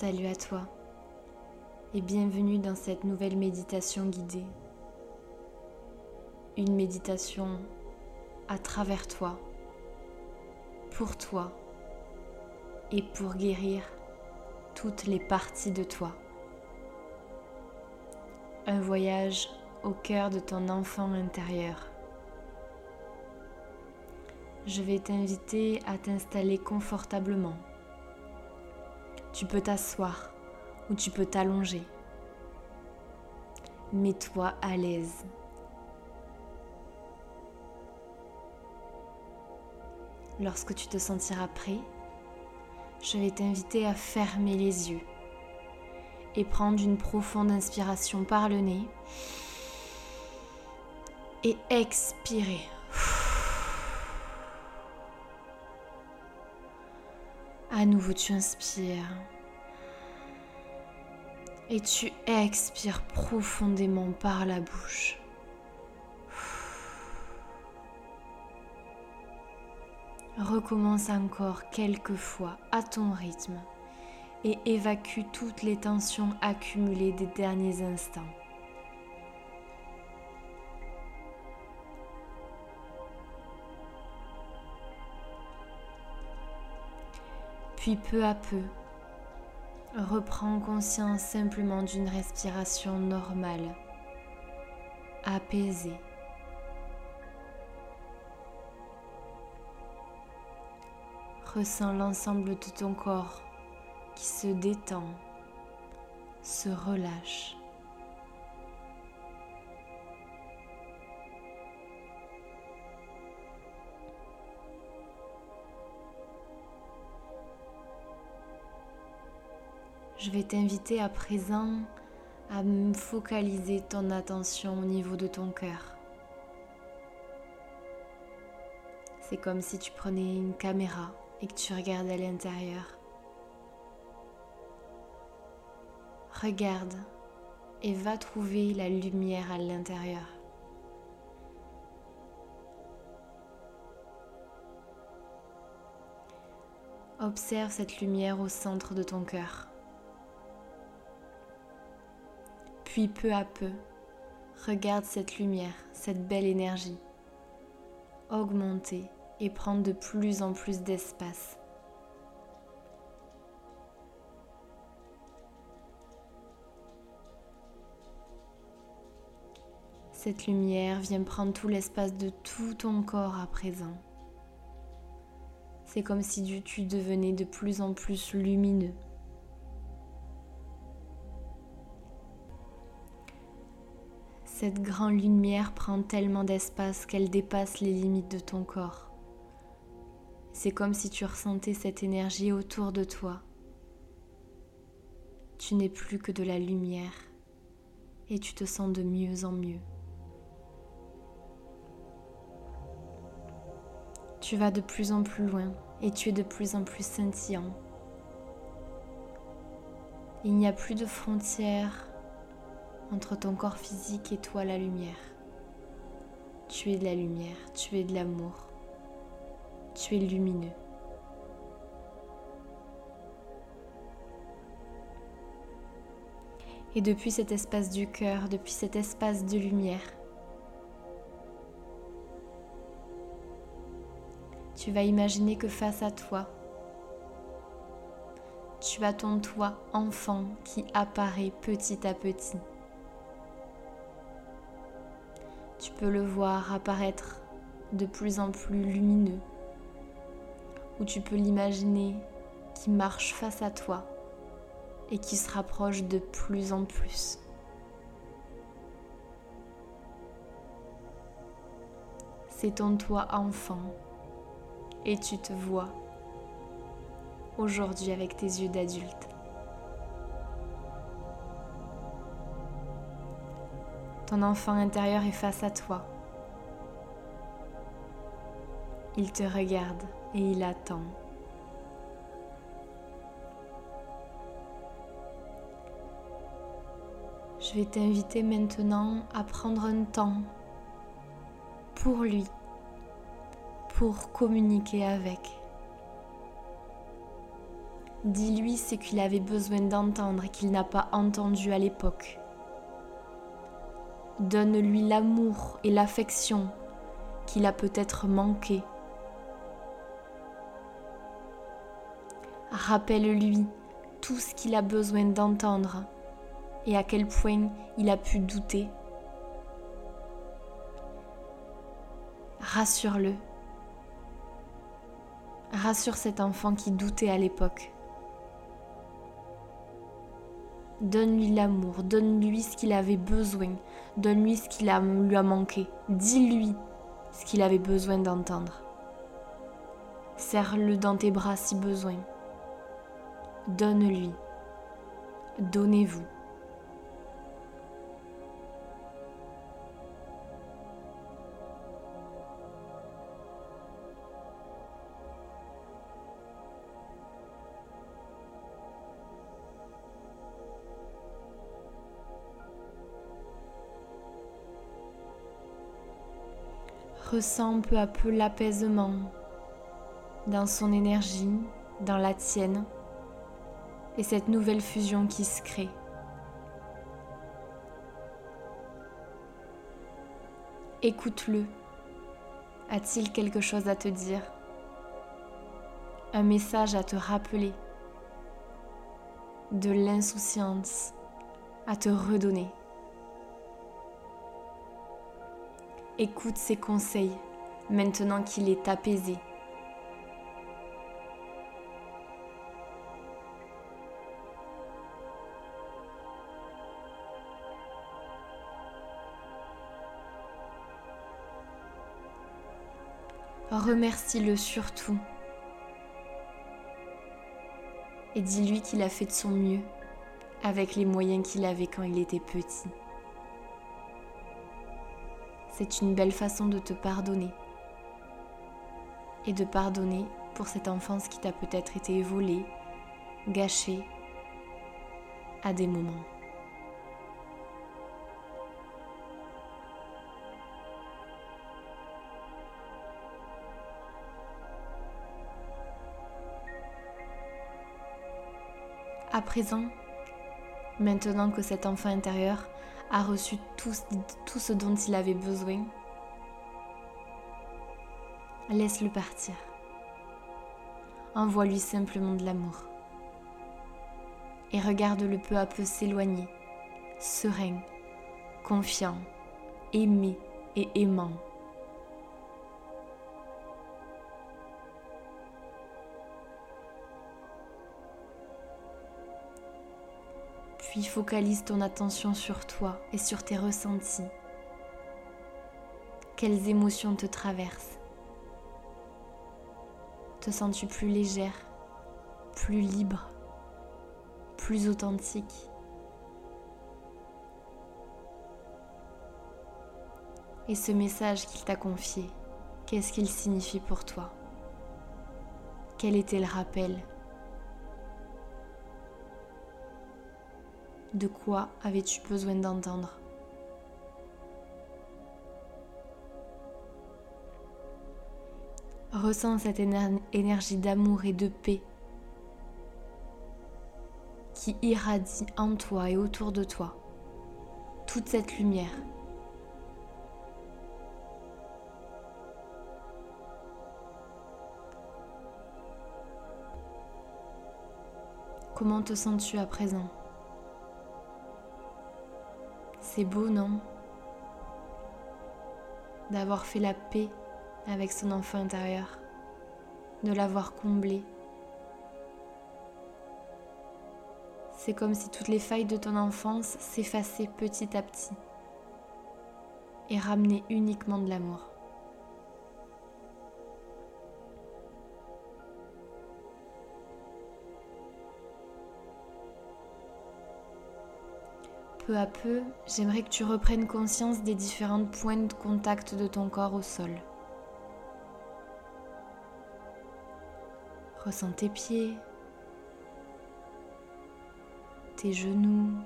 Salut à toi et bienvenue dans cette nouvelle méditation guidée. Une méditation à travers toi, pour toi et pour guérir toutes les parties de toi. Un voyage au cœur de ton enfant intérieur. Je vais t'inviter à t'installer confortablement. Tu peux t'asseoir ou tu peux t'allonger. Mets-toi à l'aise. Lorsque tu te sentiras prêt, je vais t'inviter à fermer les yeux et prendre une profonde inspiration par le nez et expirer. À nouveau, tu inspires et tu expires profondément par la bouche. Recommence encore quelques fois à ton rythme et évacue toutes les tensions accumulées des derniers instants. Puis peu à peu, reprends conscience simplement d'une respiration normale, apaisée. Ressens l'ensemble de ton corps qui se détend, se relâche. Je vais t'inviter à présent à focaliser ton attention au niveau de ton cœur. C'est comme si tu prenais une caméra et que tu regardes à l'intérieur. Regarde et va trouver la lumière à l'intérieur. Observe cette lumière au centre de ton cœur. Puis peu à peu, regarde cette lumière, cette belle énergie augmenter et prendre de plus en plus d'espace. Cette lumière vient prendre tout l'espace de tout ton corps à présent. C'est comme si tu devenais de plus en plus lumineux. Cette grande lumière prend tellement d'espace qu'elle dépasse les limites de ton corps. C'est comme si tu ressentais cette énergie autour de toi. Tu n'es plus que de la lumière et tu te sens de mieux en mieux. Tu vas de plus en plus loin et tu es de plus en plus scintillant. Il n'y a plus de frontières entre ton corps physique et toi la lumière. Tu es de la lumière, tu es de l'amour tu es lumineux. Et depuis cet espace du cœur, depuis cet espace de lumière, tu vas imaginer que face à toi, tu as ton toi enfant qui apparaît petit à petit. Tu peux le voir apparaître de plus en plus lumineux, ou tu peux l'imaginer qui marche face à toi et qui se rapproche de plus en plus. C'est ton toi enfant et tu te vois aujourd'hui avec tes yeux d'adulte. Ton enfant intérieur est face à toi. Il te regarde et il attend. Je vais t'inviter maintenant à prendre un temps pour lui, pour communiquer avec. Dis-lui ce qu'il avait besoin d'entendre et qu'il n'a pas entendu à l'époque. Donne-lui l'amour et l'affection qu'il a peut-être manqué. Rappelle-lui tout ce qu'il a besoin d'entendre et à quel point il a pu douter. Rassure-le. Rassure cet enfant qui doutait à l'époque. Donne-lui l'amour, donne-lui ce qu'il avait besoin, donne-lui ce qu'il lui a manqué. Dis-lui ce qu'il avait besoin d'entendre. Serre-le dans tes bras si besoin. Donne-lui. Donnez-vous. Ressens peu à peu l'apaisement dans son énergie, dans la tienne, et cette nouvelle fusion qui se crée. Écoute-le. A-t-il quelque chose à te dire? Un message à te rappeler? De l'insouciance à te redonner? Écoute ses conseils maintenant qu'il est apaisé. Remercie-le surtout et dis-lui qu'il a fait de son mieux avec les moyens qu'il avait quand il était petit. C'est une belle façon de te pardonner. Et de pardonner pour cette enfance qui t'a peut-être été volée, gâchée à des moments. À présent, maintenant que cet enfant intérieur a reçu tout, ce dont il avait besoin, laisse-le partir. Envoie-lui simplement de l'amour. Et regarde-le peu à peu s'éloigner, serein, confiant, aimé et aimant. Puis focalise ton attention sur toi et sur tes ressentis. Quelles émotions te traversent? Te sens-tu plus légère, plus libre, plus authentique? Et ce message qu'il t'a confié, qu'est-ce qu'il signifie pour toi? Quel était le rappel? De quoi avais-tu besoin d'entendre? Ressens cette énergie d'amour et de paix qui irradie en toi et autour de toi toute cette lumière. Comment te sens-tu à présent? C'est beau, non? D'avoir fait la paix avec son enfant intérieur, de l'avoir comblé. C'est comme si toutes les failles de ton enfance s'effaçaient petit à petit et ramenaient uniquement de l'amour. Peu à peu, j'aimerais que tu reprennes conscience des différentes points de contact de ton corps au sol. Ressens tes pieds, tes genoux,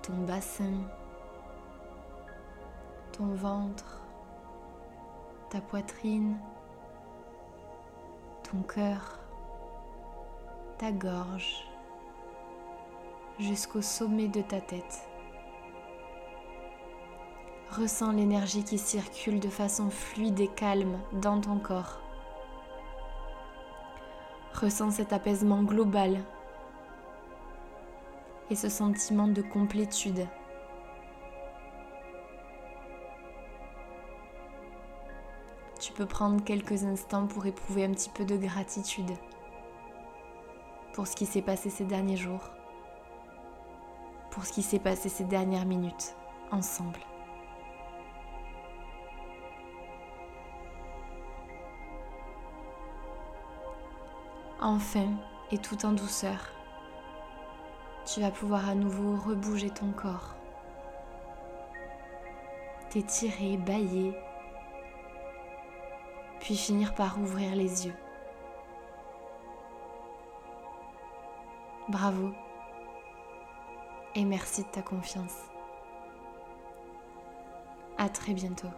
ton bassin, ton ventre, ta poitrine, ton cœur, ta gorge jusqu'au sommet de ta tête. Ressens l'énergie qui circule de façon fluide et calme dans ton corps. Ressens cet apaisement global et ce sentiment de complétude. Tu peux prendre quelques instants pour éprouver un petit peu de gratitude pour ce qui s'est passé ces derniers jours, pour ce qui s'est passé ces dernières minutes ensemble. Enfin, et tout en douceur, tu vas pouvoir à nouveau rebouger ton corps, t'étirer, bailler, puis finir par ouvrir les yeux. Bravo et merci de ta confiance. À très bientôt.